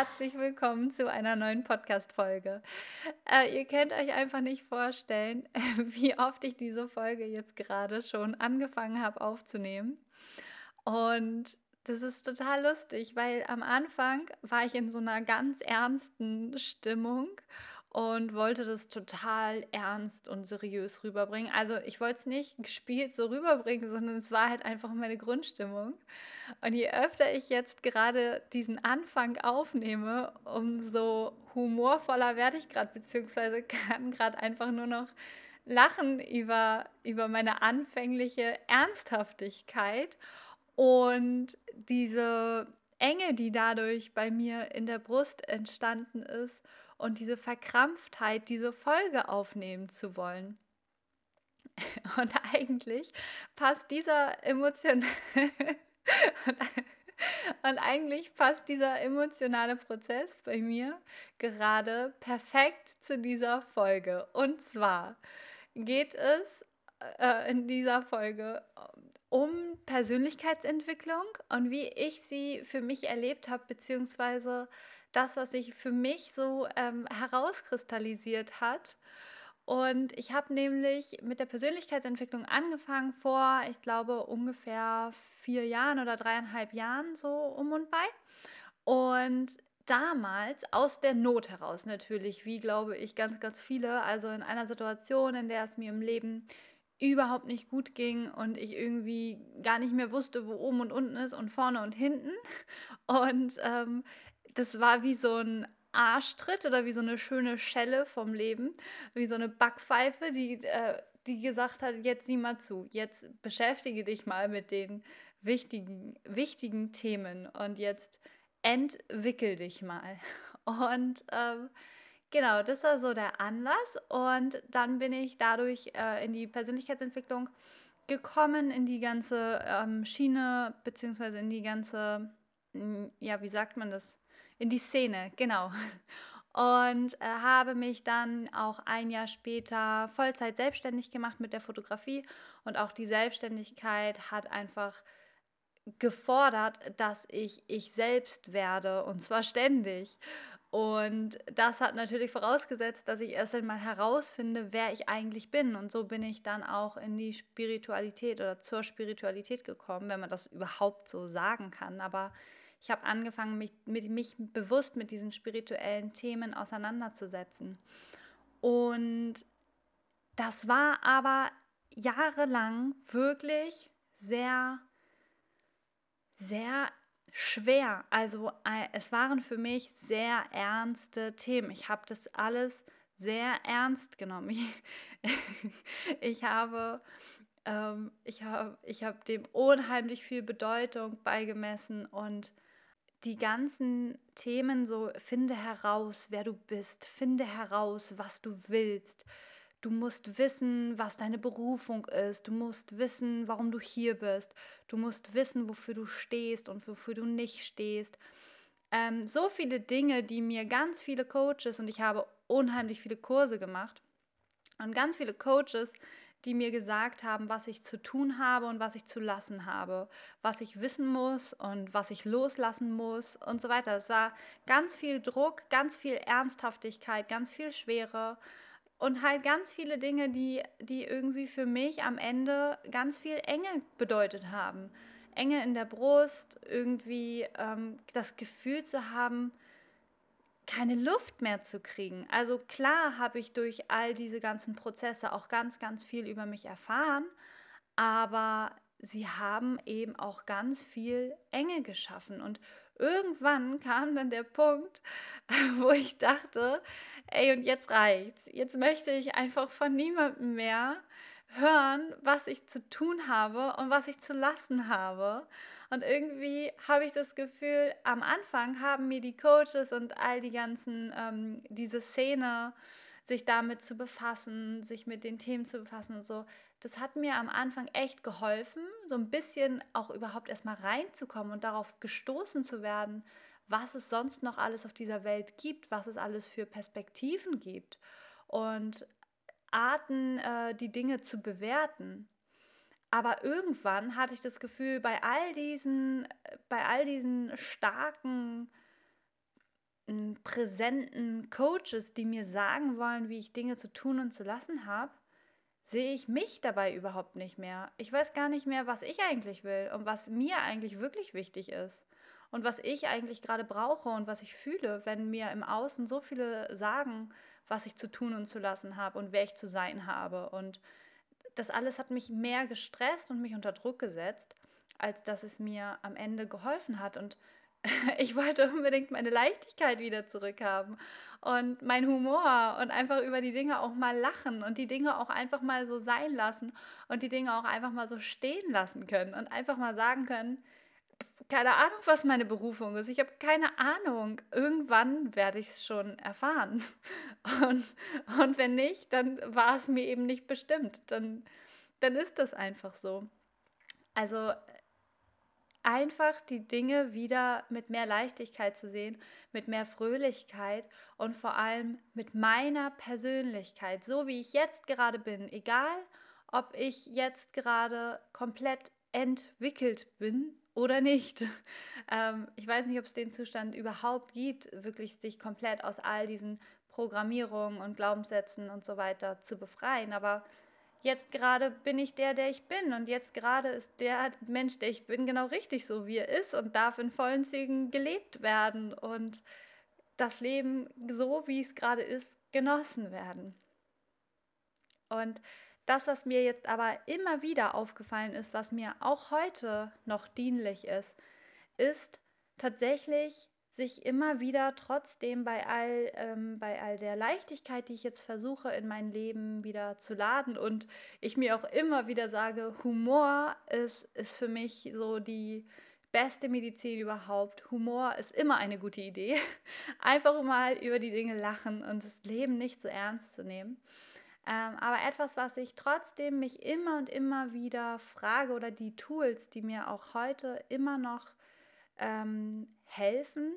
Herzlich willkommen zu einer neuen Podcast-Folge. Äh, ihr könnt euch einfach nicht vorstellen, wie oft ich diese Folge jetzt gerade schon angefangen habe aufzunehmen. Und das ist total lustig, weil am Anfang war ich in so einer ganz ernsten Stimmung und wollte das total ernst und seriös rüberbringen. Also ich wollte es nicht gespielt so rüberbringen, sondern es war halt einfach meine Grundstimmung. Und je öfter ich jetzt gerade diesen Anfang aufnehme, umso humorvoller werde ich gerade, beziehungsweise kann gerade einfach nur noch lachen über, über meine anfängliche Ernsthaftigkeit und diese Enge, die dadurch bei mir in der Brust entstanden ist und diese Verkrampftheit, diese Folge aufnehmen zu wollen. Und eigentlich passt dieser emotionale und eigentlich passt dieser emotionale Prozess bei mir gerade perfekt zu dieser Folge. Und zwar geht es äh, in dieser Folge um Persönlichkeitsentwicklung und wie ich sie für mich erlebt habe, beziehungsweise das, was sich für mich so ähm, herauskristallisiert hat. Und ich habe nämlich mit der Persönlichkeitsentwicklung angefangen vor, ich glaube, ungefähr vier Jahren oder dreieinhalb Jahren so um und bei. Und damals aus der Not heraus natürlich, wie glaube ich ganz, ganz viele, also in einer Situation, in der es mir im Leben überhaupt nicht gut ging und ich irgendwie gar nicht mehr wusste, wo oben und unten ist und vorne und hinten. Und ähm, das war wie so ein Arschtritt oder wie so eine schöne Schelle vom Leben, wie so eine Backpfeife, die, äh, die gesagt hat, jetzt sieh mal zu, jetzt beschäftige dich mal mit den wichtigen, wichtigen Themen und jetzt entwickel dich mal. Und ähm, genau, das war so der Anlass und dann bin ich dadurch äh, in die Persönlichkeitsentwicklung gekommen, in die ganze ähm, Schiene, beziehungsweise in die ganze, hm, ja, wie sagt man das? In die Szene, genau. Und äh, habe mich dann auch ein Jahr später Vollzeit selbstständig gemacht mit der Fotografie. Und auch die Selbstständigkeit hat einfach gefordert, dass ich ich selbst werde und zwar ständig. Und das hat natürlich vorausgesetzt, dass ich erst einmal herausfinde, wer ich eigentlich bin. Und so bin ich dann auch in die Spiritualität oder zur Spiritualität gekommen, wenn man das überhaupt so sagen kann. Aber ich habe angefangen, mich, mit, mich bewusst mit diesen spirituellen Themen auseinanderzusetzen. Und das war aber jahrelang wirklich sehr, sehr schwer. Also äh, es waren für mich sehr ernste Themen. Ich habe das alles sehr ernst genommen. Ich, ich habe ähm, ich habe ich hab dem unheimlich viel Bedeutung beigemessen und die ganzen Themen so, finde heraus, wer du bist, finde heraus, was du willst. Du musst wissen, was deine Berufung ist. Du musst wissen, warum du hier bist. Du musst wissen, wofür du stehst und wofür du nicht stehst. Ähm, so viele Dinge, die mir ganz viele Coaches, und ich habe unheimlich viele Kurse gemacht, und ganz viele Coaches die mir gesagt haben, was ich zu tun habe und was ich zu lassen habe, was ich wissen muss und was ich loslassen muss und so weiter. Es war ganz viel Druck, ganz viel Ernsthaftigkeit, ganz viel Schwere und halt ganz viele Dinge, die, die irgendwie für mich am Ende ganz viel Enge bedeutet haben. Enge in der Brust, irgendwie ähm, das Gefühl zu haben, keine Luft mehr zu kriegen. Also klar habe ich durch all diese ganzen Prozesse auch ganz, ganz viel über mich erfahren, aber sie haben eben auch ganz viel Enge geschaffen. Und irgendwann kam dann der Punkt, wo ich dachte, ey, und jetzt reicht's. Jetzt möchte ich einfach von niemandem mehr hören, was ich zu tun habe und was ich zu lassen habe. Und irgendwie habe ich das Gefühl, am Anfang haben mir die Coaches und all die ganzen, ähm, diese Szene, sich damit zu befassen, sich mit den Themen zu befassen und so, das hat mir am Anfang echt geholfen, so ein bisschen auch überhaupt erstmal reinzukommen und darauf gestoßen zu werden, was es sonst noch alles auf dieser Welt gibt, was es alles für Perspektiven gibt und Arten, äh, die Dinge zu bewerten. Aber irgendwann hatte ich das Gefühl, bei all diesen, bei all diesen starken, präsenten Coaches, die mir sagen wollen, wie ich Dinge zu tun und zu lassen habe, sehe ich mich dabei überhaupt nicht mehr. Ich weiß gar nicht mehr, was ich eigentlich will und was mir eigentlich wirklich wichtig ist und was ich eigentlich gerade brauche und was ich fühle, wenn mir im Außen so viele sagen, was ich zu tun und zu lassen habe und wer ich zu sein habe. Und das alles hat mich mehr gestresst und mich unter Druck gesetzt, als dass es mir am Ende geholfen hat. Und ich wollte unbedingt meine Leichtigkeit wieder zurückhaben und mein Humor und einfach über die Dinge auch mal lachen und die Dinge auch einfach mal so sein lassen und die Dinge auch einfach mal so stehen lassen können und einfach mal sagen können, keine Ahnung, was meine Berufung ist. Ich habe keine Ahnung. Irgendwann werde ich es schon erfahren. Und, und wenn nicht, dann war es mir eben nicht bestimmt. Dann, dann ist das einfach so. Also einfach die Dinge wieder mit mehr Leichtigkeit zu sehen, mit mehr Fröhlichkeit und vor allem mit meiner Persönlichkeit, so wie ich jetzt gerade bin, egal ob ich jetzt gerade komplett entwickelt bin oder nicht. Ähm, ich weiß nicht, ob es den Zustand überhaupt gibt, wirklich sich komplett aus all diesen Programmierungen und Glaubenssätzen und so weiter zu befreien, aber jetzt gerade bin ich der, der ich bin. Und jetzt gerade ist der Mensch, der ich bin, genau richtig so, wie er ist und darf in vollen Zügen gelebt werden und das Leben so, wie es gerade ist, genossen werden. Und das, was mir jetzt aber immer wieder aufgefallen ist, was mir auch heute noch dienlich ist, ist tatsächlich sich immer wieder trotzdem bei all, ähm, bei all der Leichtigkeit, die ich jetzt versuche in mein Leben wieder zu laden und ich mir auch immer wieder sage, Humor ist, ist für mich so die beste Medizin überhaupt. Humor ist immer eine gute Idee. Einfach mal über die Dinge lachen und das Leben nicht so ernst zu nehmen. Ähm, aber etwas, was ich trotzdem mich immer und immer wieder frage oder die Tools, die mir auch heute immer noch ähm, helfen,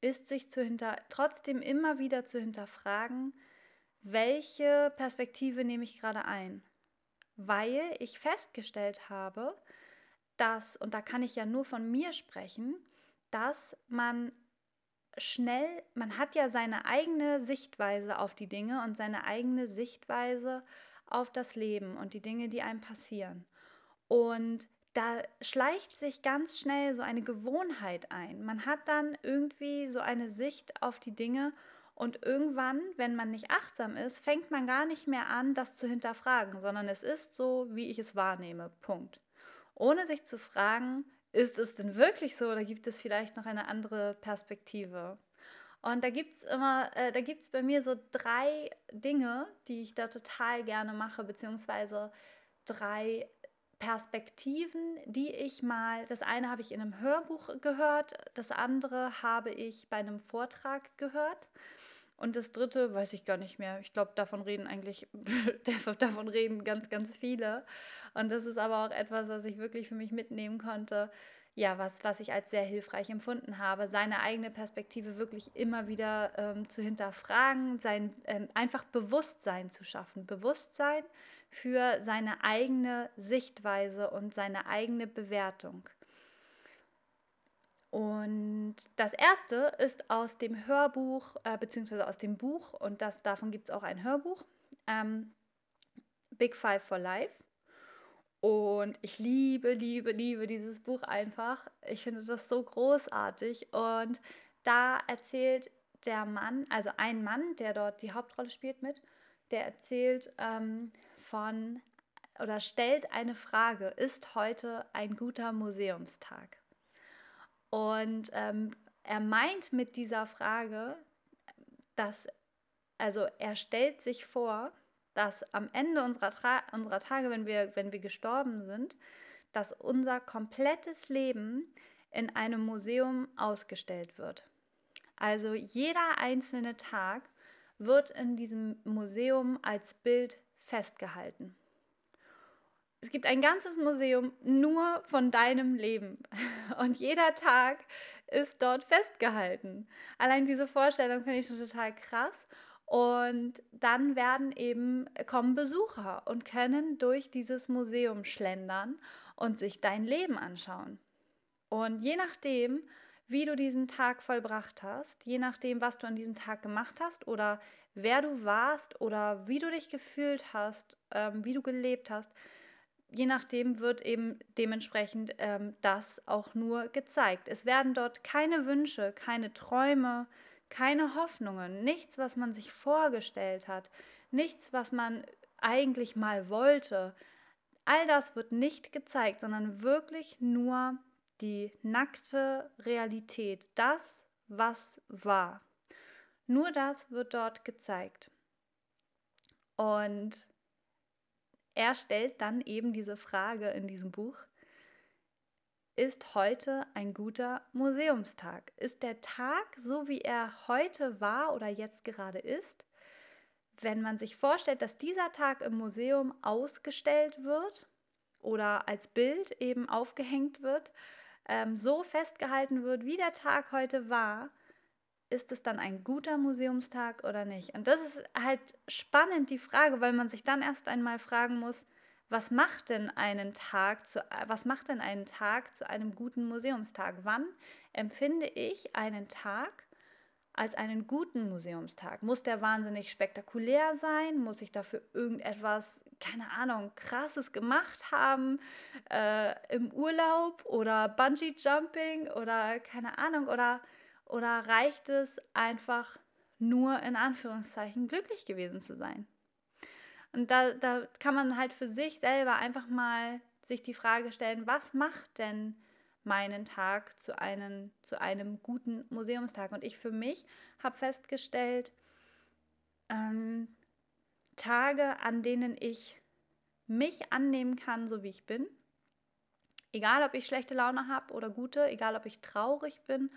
ist sich zu hinter, trotzdem immer wieder zu hinterfragen, welche Perspektive nehme ich gerade ein? Weil ich festgestellt habe, dass, und da kann ich ja nur von mir sprechen, dass man schnell, man hat ja seine eigene Sichtweise auf die Dinge und seine eigene Sichtweise auf das Leben und die Dinge, die einem passieren. Und da schleicht sich ganz schnell so eine Gewohnheit ein. Man hat dann irgendwie so eine Sicht auf die Dinge und irgendwann, wenn man nicht achtsam ist, fängt man gar nicht mehr an, das zu hinterfragen, sondern es ist so, wie ich es wahrnehme. Punkt. Ohne sich zu fragen, ist es denn wirklich so oder gibt es vielleicht noch eine andere Perspektive? Und da gibt es immer, äh, da gibt es bei mir so drei Dinge, die ich da total gerne mache, beziehungsweise drei Perspektiven, die ich mal, das eine habe ich in einem Hörbuch gehört, das andere habe ich bei einem Vortrag gehört und das dritte weiß ich gar nicht mehr. Ich glaube, davon reden eigentlich, davon reden ganz, ganz viele. Und das ist aber auch etwas, was ich wirklich für mich mitnehmen konnte. Ja, was, was ich als sehr hilfreich empfunden habe, seine eigene Perspektive wirklich immer wieder ähm, zu hinterfragen, sein ähm, einfach Bewusstsein zu schaffen. Bewusstsein für seine eigene Sichtweise und seine eigene Bewertung. Und das erste ist aus dem Hörbuch, äh, beziehungsweise aus dem Buch, und das, davon gibt es auch ein Hörbuch, ähm, Big Five for Life. Und ich liebe, liebe, liebe dieses Buch einfach. Ich finde das so großartig. Und da erzählt der Mann, also ein Mann, der dort die Hauptrolle spielt mit, der erzählt ähm, von oder stellt eine Frage, ist heute ein guter Museumstag? Und ähm, er meint mit dieser Frage, dass, also er stellt sich vor, dass am Ende unserer, Tra unserer Tage, wenn wir, wenn wir gestorben sind, dass unser komplettes Leben in einem Museum ausgestellt wird. Also jeder einzelne Tag wird in diesem Museum als Bild festgehalten. Es gibt ein ganzes Museum nur von deinem Leben und jeder Tag ist dort festgehalten. Allein diese Vorstellung finde ich schon total krass. Und dann werden eben kommen Besucher und können durch dieses Museum schlendern und sich dein Leben anschauen. Und je nachdem, wie du diesen Tag vollbracht hast, je nachdem, was du an diesem Tag gemacht hast oder wer du warst oder wie du dich gefühlt hast, ähm, wie du gelebt hast, je nachdem wird eben dementsprechend ähm, das auch nur gezeigt. Es werden dort keine Wünsche, keine Träume, keine Hoffnungen, nichts, was man sich vorgestellt hat, nichts, was man eigentlich mal wollte. All das wird nicht gezeigt, sondern wirklich nur die nackte Realität, das, was war. Nur das wird dort gezeigt. Und er stellt dann eben diese Frage in diesem Buch, ist heute ein guter Museumstag? Ist der Tag, so wie er heute war oder jetzt gerade ist, wenn man sich vorstellt, dass dieser Tag im Museum ausgestellt wird oder als Bild eben aufgehängt wird, ähm, so festgehalten wird, wie der Tag heute war, ist es dann ein guter Museumstag oder nicht? Und das ist halt spannend, die Frage, weil man sich dann erst einmal fragen muss, was macht denn einen Tag zu, was macht denn einen Tag zu einem guten Museumstag? Wann empfinde ich einen Tag als einen guten Museumstag? Muss der wahnsinnig spektakulär sein? Muss ich dafür irgendetwas, keine Ahnung, krasses gemacht haben äh, im Urlaub oder Bungee Jumping oder keine Ahnung oder oder reicht es einfach nur in Anführungszeichen glücklich gewesen zu sein? Und da, da kann man halt für sich selber einfach mal sich die Frage stellen, was macht denn meinen Tag zu einem, zu einem guten Museumstag? Und ich für mich habe festgestellt, ähm, Tage, an denen ich mich annehmen kann, so wie ich bin, egal ob ich schlechte Laune habe oder gute, egal ob ich traurig bin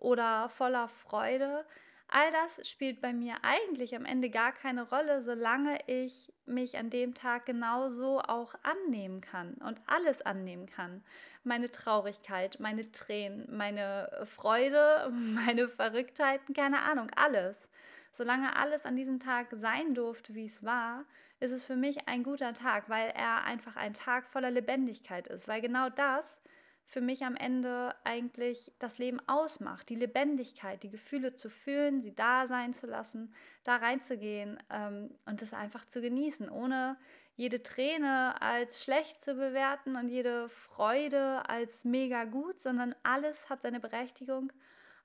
oder voller Freude, All das spielt bei mir eigentlich am Ende gar keine Rolle, solange ich mich an dem Tag genauso auch annehmen kann und alles annehmen kann. Meine Traurigkeit, meine Tränen, meine Freude, meine Verrücktheiten, keine Ahnung, alles. Solange alles an diesem Tag sein durfte, wie es war, ist es für mich ein guter Tag, weil er einfach ein Tag voller Lebendigkeit ist, weil genau das für mich am Ende eigentlich das Leben ausmacht. Die Lebendigkeit, die Gefühle zu fühlen, sie da sein zu lassen, da reinzugehen ähm, und das einfach zu genießen, ohne jede Träne als schlecht zu bewerten und jede Freude als mega gut, sondern alles hat seine Berechtigung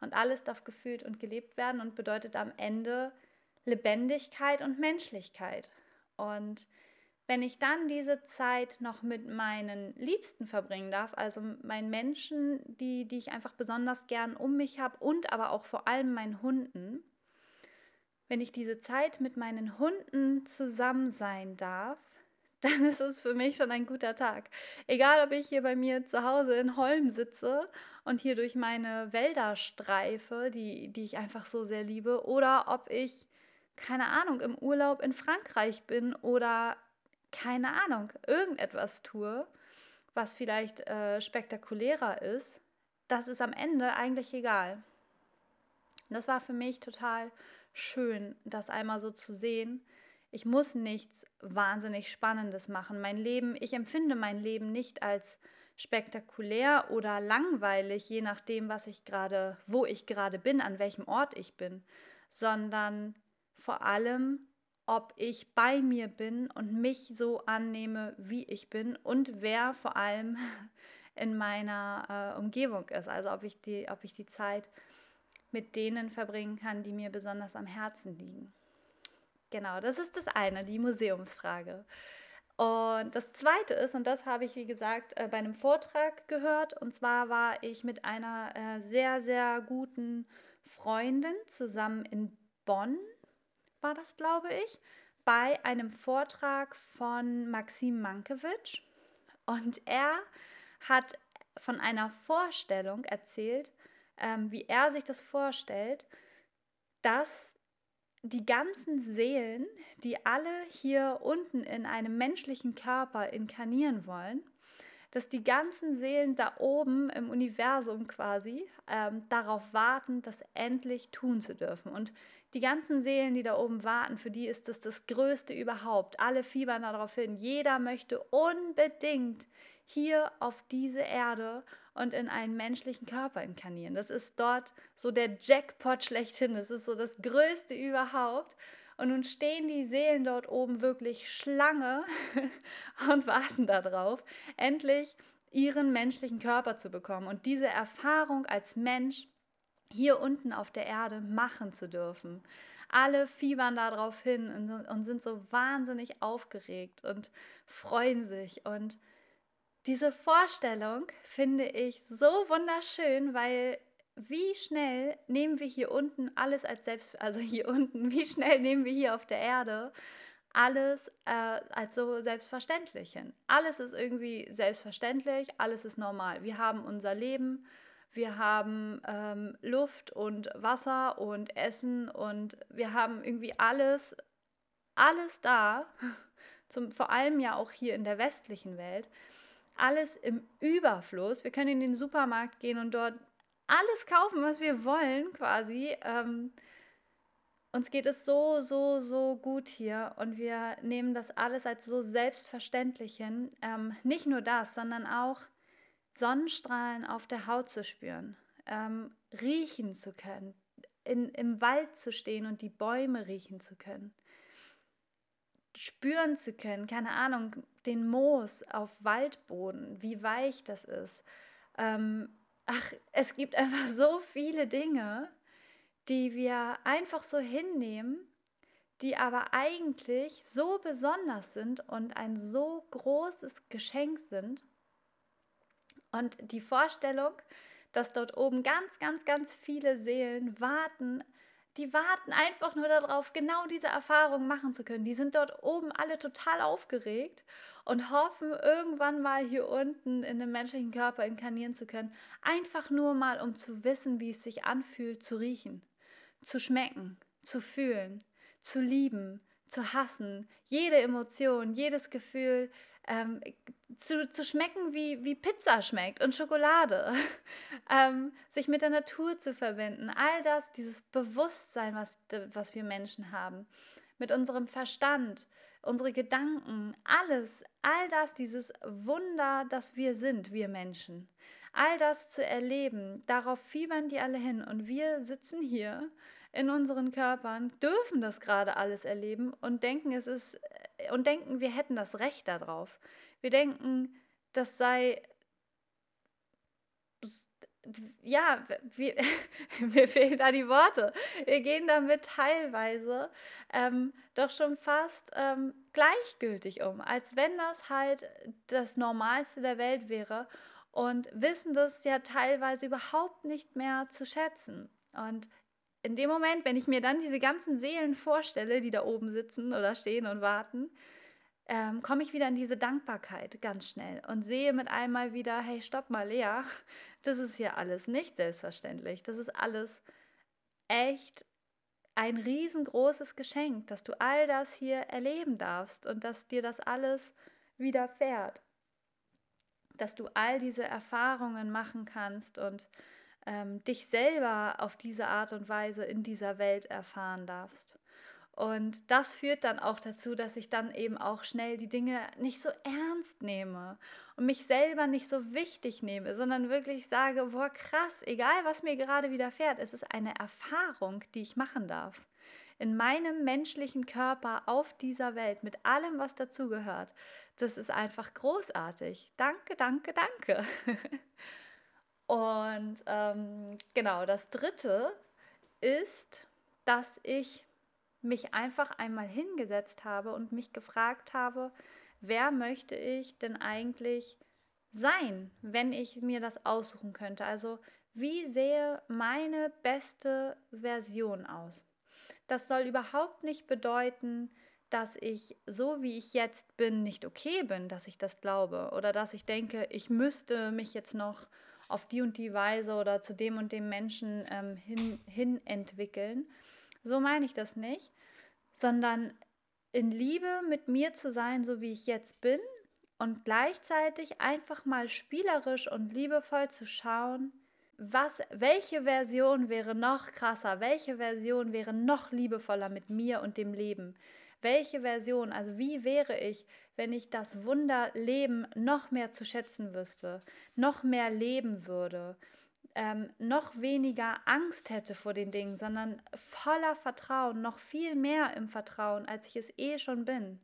und alles darf gefühlt und gelebt werden und bedeutet am Ende Lebendigkeit und Menschlichkeit. Und wenn ich dann diese Zeit noch mit meinen Liebsten verbringen darf, also meinen Menschen, die, die ich einfach besonders gern um mich habe und aber auch vor allem meinen Hunden, wenn ich diese Zeit mit meinen Hunden zusammen sein darf, dann ist es für mich schon ein guter Tag. Egal, ob ich hier bei mir zu Hause in Holm sitze und hier durch meine Wälder streife, die, die ich einfach so sehr liebe, oder ob ich, keine Ahnung, im Urlaub in Frankreich bin oder keine Ahnung, irgendetwas tue, was vielleicht äh, spektakulärer ist, das ist am Ende eigentlich egal. Das war für mich total schön, das einmal so zu sehen. Ich muss nichts wahnsinnig Spannendes machen. Mein Leben, ich empfinde mein Leben nicht als spektakulär oder langweilig, je nachdem, was ich gerade, wo ich gerade bin, an welchem Ort ich bin, sondern vor allem ob ich bei mir bin und mich so annehme, wie ich bin und wer vor allem in meiner äh, Umgebung ist. Also ob ich, die, ob ich die Zeit mit denen verbringen kann, die mir besonders am Herzen liegen. Genau, das ist das eine, die Museumsfrage. Und das zweite ist, und das habe ich, wie gesagt, äh, bei einem Vortrag gehört, und zwar war ich mit einer äh, sehr, sehr guten Freundin zusammen in Bonn war das, glaube ich, bei einem Vortrag von Maxim Mankiewicz und er hat von einer Vorstellung erzählt, ähm, wie er sich das vorstellt, dass die ganzen Seelen, die alle hier unten in einem menschlichen Körper inkarnieren wollen, dass die ganzen Seelen da oben im Universum quasi ähm, darauf warten, das endlich tun zu dürfen. Und die ganzen Seelen, die da oben warten, für die ist das das Größte überhaupt. Alle fiebern darauf hin. Jeder möchte unbedingt hier auf diese Erde und in einen menschlichen Körper inkarnieren. Das ist dort so der Jackpot schlechthin. Das ist so das Größte überhaupt. Und nun stehen die Seelen dort oben wirklich Schlange und warten darauf, endlich ihren menschlichen Körper zu bekommen und diese Erfahrung als Mensch hier unten auf der Erde machen zu dürfen. Alle fiebern darauf hin und, sind so wahnsinnig aufgeregt und freuen sich und diese Vorstellung finde ich so wunderschön, weil wie schnell nehmen wir hier unten alles als selbst, also hier unten, wie schnell nehmen wir hier auf der Erde alles äh, als so selbstverständlich hin. Alles ist irgendwie selbstverständlich, alles ist normal. Wir haben unser Leben, wir haben ähm, Luft und Wasser und Essen und wir haben irgendwie alles, alles da, zum, vor allem ja auch hier in der westlichen Welt alles im Überfluss. Wir können in den Supermarkt gehen und dort alles kaufen, was wir wollen, quasi. Ähm, uns geht es so, so, so gut hier und wir nehmen das alles als so selbstverständlich hin. Ähm, nicht nur das, sondern auch Sonnenstrahlen auf der Haut zu spüren, ähm, riechen zu können, in, im Wald zu stehen und die Bäume riechen zu können spüren zu können, keine Ahnung, den Moos auf Waldboden, wie weich das ist. Ähm, ach, es gibt einfach so viele Dinge, die wir einfach so hinnehmen, die aber eigentlich so besonders sind und ein so großes Geschenk sind. Und die Vorstellung, dass dort oben ganz, ganz, ganz viele Seelen warten die warten einfach nur darauf, genau diese Erfahrung machen zu können. Die sind dort oben alle total aufgeregt und hoffen, irgendwann mal hier unten in einem menschlichen Körper inkarnieren zu können. Einfach nur mal, um zu wissen, wie es sich anfühlt, zu riechen, zu schmecken, zu fühlen, zu lieben, zu hassen. Jede Emotion, jedes Gefühl, ähm, zu, zu schmecken, wie, wie Pizza schmeckt und Schokolade, ähm, sich mit der Natur zu verbinden, all das, dieses Bewusstsein, was, was wir Menschen haben, mit unserem Verstand, unsere Gedanken, alles, all das, dieses Wunder, das wir sind, wir Menschen, all das zu erleben, darauf fiebern die alle hin. Und wir sitzen hier in unseren Körpern, dürfen das gerade alles erleben und denken, es ist und denken, wir hätten das Recht darauf. Wir denken, das sei ja, wir, mir fehlen da die Worte. Wir gehen damit teilweise ähm, doch schon fast ähm, gleichgültig um, als wenn das halt das Normalste der Welt wäre und wissen das ja teilweise überhaupt nicht mehr zu schätzen. Und in dem Moment, wenn ich mir dann diese ganzen Seelen vorstelle, die da oben sitzen oder stehen und warten, ähm, komme ich wieder in diese Dankbarkeit ganz schnell und sehe mit einmal wieder, hey, stopp mal, Lea, das ist hier alles nicht selbstverständlich. Das ist alles echt ein riesengroßes Geschenk, dass du all das hier erleben darfst und dass dir das alles widerfährt. Dass du all diese Erfahrungen machen kannst und ähm, dich selber auf diese Art und Weise in dieser Welt erfahren darfst. Und das führt dann auch dazu, dass ich dann eben auch schnell die Dinge nicht so ernst nehme und mich selber nicht so wichtig nehme, sondern wirklich sage, boah, krass, egal was mir gerade widerfährt, es ist eine Erfahrung, die ich machen darf. In meinem menschlichen Körper auf dieser Welt mit allem, was dazugehört. Das ist einfach großartig. Danke, danke, danke. Und ähm, genau, das Dritte ist, dass ich mich einfach einmal hingesetzt habe und mich gefragt habe, wer möchte ich denn eigentlich sein, wenn ich mir das aussuchen könnte? Also wie sähe meine beste Version aus? Das soll überhaupt nicht bedeuten, dass ich so wie ich jetzt bin nicht okay bin, dass ich das glaube oder dass ich denke, ich müsste mich jetzt noch auf die und die Weise oder zu dem und dem Menschen ähm, hin, hin entwickeln. So meine ich das nicht, sondern in Liebe mit mir zu sein, so wie ich jetzt bin und gleichzeitig einfach mal spielerisch und liebevoll zu schauen, was, welche Version wäre noch krasser, welche Version wäre noch liebevoller mit mir und dem Leben. Welche Version, also wie wäre ich, wenn ich das Wunderleben noch mehr zu schätzen wüsste, noch mehr leben würde, ähm, noch weniger Angst hätte vor den Dingen, sondern voller Vertrauen, noch viel mehr im Vertrauen, als ich es eh schon bin.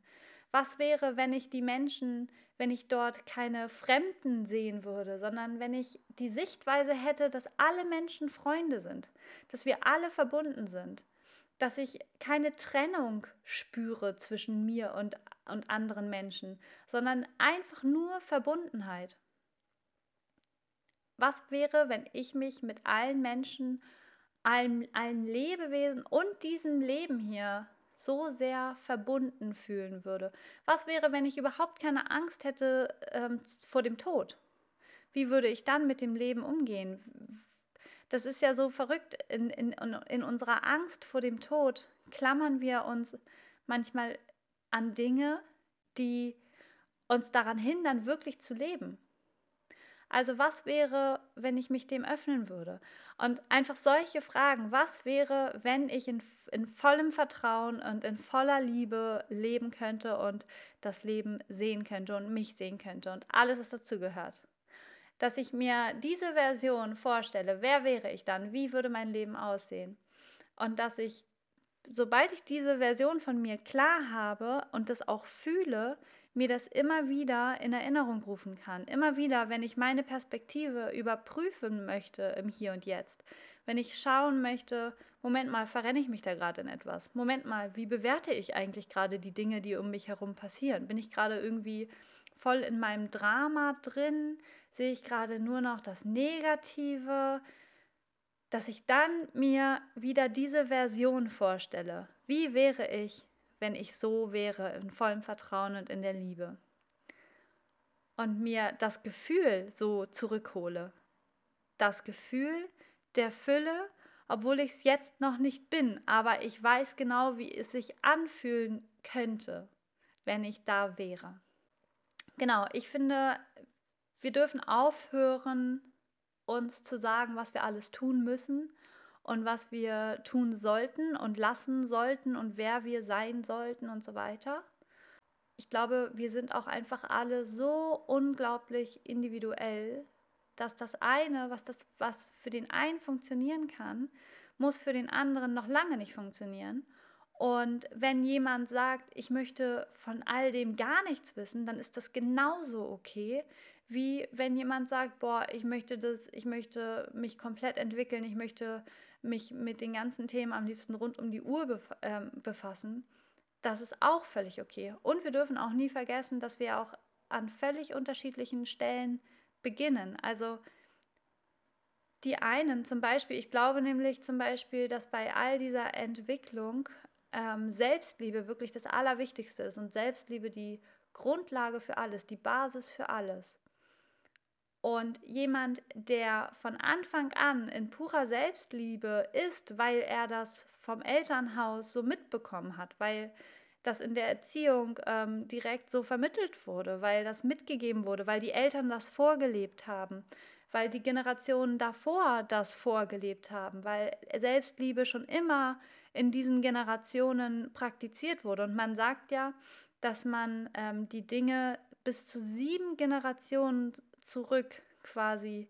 Was wäre, wenn ich die Menschen, wenn ich dort keine Fremden sehen würde, sondern wenn ich die Sichtweise hätte, dass alle Menschen Freunde sind, dass wir alle verbunden sind, dass ich keine Trennung spüre zwischen mir und, und anderen Menschen, sondern einfach nur Verbundenheit. Was wäre, wenn ich mich mit allen Menschen, allen, allen Lebewesen und diesem Leben hier so sehr verbunden fühlen würde? Was wäre, wenn ich überhaupt keine Angst hätte ähm, vor dem Tod? Wie würde ich dann mit dem Leben umgehen? Das ist ja so verrückt. In, in, in unserer Angst vor dem Tod klammern wir uns manchmal an Dinge, die uns daran hindern, wirklich zu leben. Also was wäre, wenn ich mich dem öffnen würde? Und einfach solche Fragen, was wäre, wenn ich in, in vollem Vertrauen und in voller Liebe leben könnte und das Leben sehen könnte und mich sehen könnte und alles, was dazu gehört? Dass ich mir diese Version vorstelle, wer wäre ich dann? Wie würde mein Leben aussehen? Und dass ich, sobald ich diese Version von mir klar habe und das auch fühle, mir das immer wieder in Erinnerung rufen kann. Immer wieder, wenn ich meine Perspektive überprüfen möchte im Hier und Jetzt. Wenn ich schauen möchte, Moment mal, verrenne ich mich da gerade in etwas? Moment mal, wie bewerte ich eigentlich gerade die Dinge, die um mich herum passieren? Bin ich gerade irgendwie voll in meinem Drama drin? Sehe ich gerade nur noch das Negative? Dass ich dann mir wieder diese Version vorstelle. Wie wäre ich, wenn ich so wäre, in vollem Vertrauen und in der Liebe. Und mir das Gefühl so zurückhole. Das Gefühl der Fülle, obwohl ich es jetzt noch nicht bin, aber ich weiß genau, wie es sich anfühlen könnte, wenn ich da wäre. Genau, ich finde, wir dürfen aufhören, uns zu sagen, was wir alles tun müssen und was wir tun sollten und lassen sollten und wer wir sein sollten und so weiter. Ich glaube, wir sind auch einfach alle so unglaublich individuell, dass das eine, was, das, was für den einen funktionieren kann, muss für den anderen noch lange nicht funktionieren. Und wenn jemand sagt, ich möchte von all dem gar nichts wissen, dann ist das genauso okay, wie wenn jemand sagt, boah, ich möchte das, ich möchte mich komplett entwickeln, ich möchte mich mit den ganzen Themen am liebsten rund um die Uhr bef äh, befassen. Das ist auch völlig okay. Und wir dürfen auch nie vergessen, dass wir auch an völlig unterschiedlichen Stellen beginnen. Also die einen zum Beispiel, ich glaube nämlich zum Beispiel, dass bei all dieser Entwicklung ähm, Selbstliebe wirklich das Allerwichtigste ist und Selbstliebe die Grundlage für alles, die Basis für alles. Und jemand, der von Anfang an in purer Selbstliebe ist, weil er das vom Elternhaus so mitbekommen hat, weil das in der Erziehung ähm, direkt so vermittelt wurde, weil das mitgegeben wurde, weil die Eltern das vorgelebt haben, weil die Generationen davor das vorgelebt haben, weil Selbstliebe schon immer in diesen Generationen praktiziert wurde. Und man sagt ja, dass man ähm, die Dinge bis zu sieben Generationen zurück quasi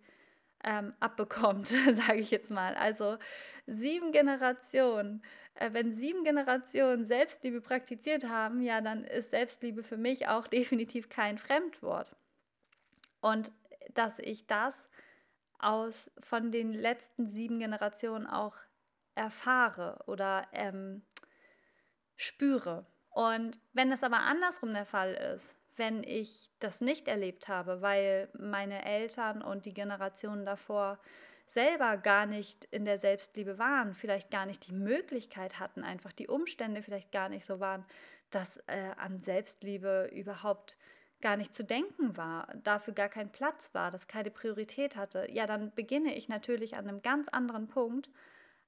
ähm, abbekommt, sage ich jetzt mal. Also sieben Generationen. Äh, wenn sieben Generationen Selbstliebe praktiziert haben, ja, dann ist Selbstliebe für mich auch definitiv kein Fremdwort. Und dass ich das aus von den letzten sieben Generationen auch erfahre oder ähm, spüre. Und wenn das aber andersrum der Fall ist, wenn ich das nicht erlebt habe, weil meine Eltern und die Generationen davor selber gar nicht in der Selbstliebe waren, vielleicht gar nicht die Möglichkeit hatten, einfach die Umstände vielleicht gar nicht so waren, dass äh, an Selbstliebe überhaupt gar nicht zu denken war, dafür gar kein Platz war, das keine Priorität hatte, ja, dann beginne ich natürlich an einem ganz anderen Punkt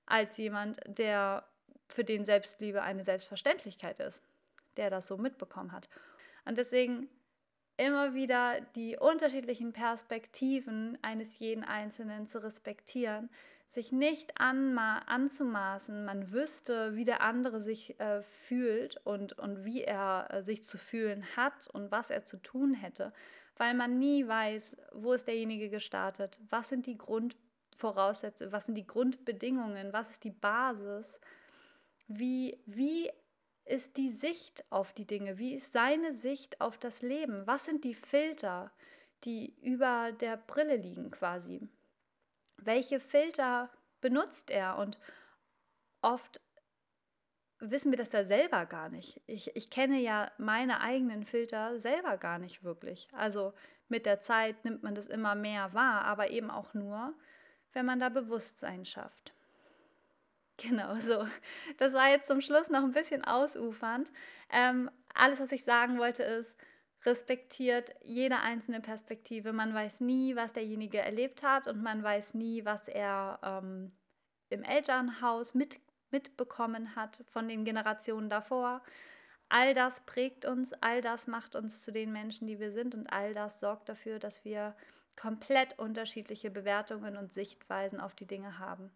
als jemand, der für den Selbstliebe eine Selbstverständlichkeit ist, der das so mitbekommen hat. Und deswegen immer wieder die unterschiedlichen Perspektiven eines jeden Einzelnen zu respektieren, sich nicht anma anzumaßen, man wüsste, wie der andere sich äh, fühlt und, und wie er äh, sich zu fühlen hat und was er zu tun hätte, weil man nie weiß, wo ist derjenige gestartet, was sind die Grundvoraussetzungen, was sind die Grundbedingungen, was ist die Basis, wie, wie ist die Sicht auf die Dinge? Wie ist seine Sicht auf das Leben? Was sind die Filter, die über der Brille liegen quasi? Welche Filter benutzt er? Und oft wissen wir das ja selber gar nicht. Ich, ich kenne ja meine eigenen Filter selber gar nicht wirklich. Also mit der Zeit nimmt man das immer mehr wahr, aber eben auch nur, wenn man da Bewusstsein schafft. Genau so. Das war jetzt zum Schluss noch ein bisschen ausufernd. Ähm, alles, was ich sagen wollte, ist, respektiert jede einzelne Perspektive. Man weiß nie, was derjenige erlebt hat und man weiß nie, was er ähm, im Elternhaus mit, mitbekommen hat von den Generationen davor. All das prägt uns, all das macht uns zu den Menschen, die wir sind und all das sorgt dafür, dass wir komplett unterschiedliche Bewertungen und Sichtweisen auf die Dinge haben.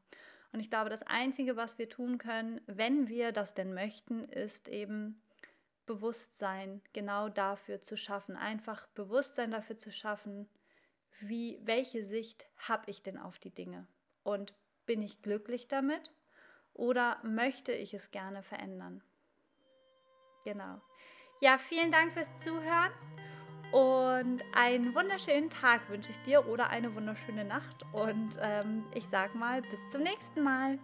Und ich glaube, das Einzige, was wir tun können, wenn wir das denn möchten, ist eben Bewusstsein genau dafür zu schaffen. Einfach Bewusstsein dafür zu schaffen, wie, welche Sicht habe ich denn auf die Dinge? Und bin ich glücklich damit oder möchte ich es gerne verändern? Genau. Ja, vielen Dank fürs Zuhören. Und einen wunderschönen Tag wünsche ich dir oder eine wunderschöne Nacht. Und ähm, ich sage mal, bis zum nächsten Mal.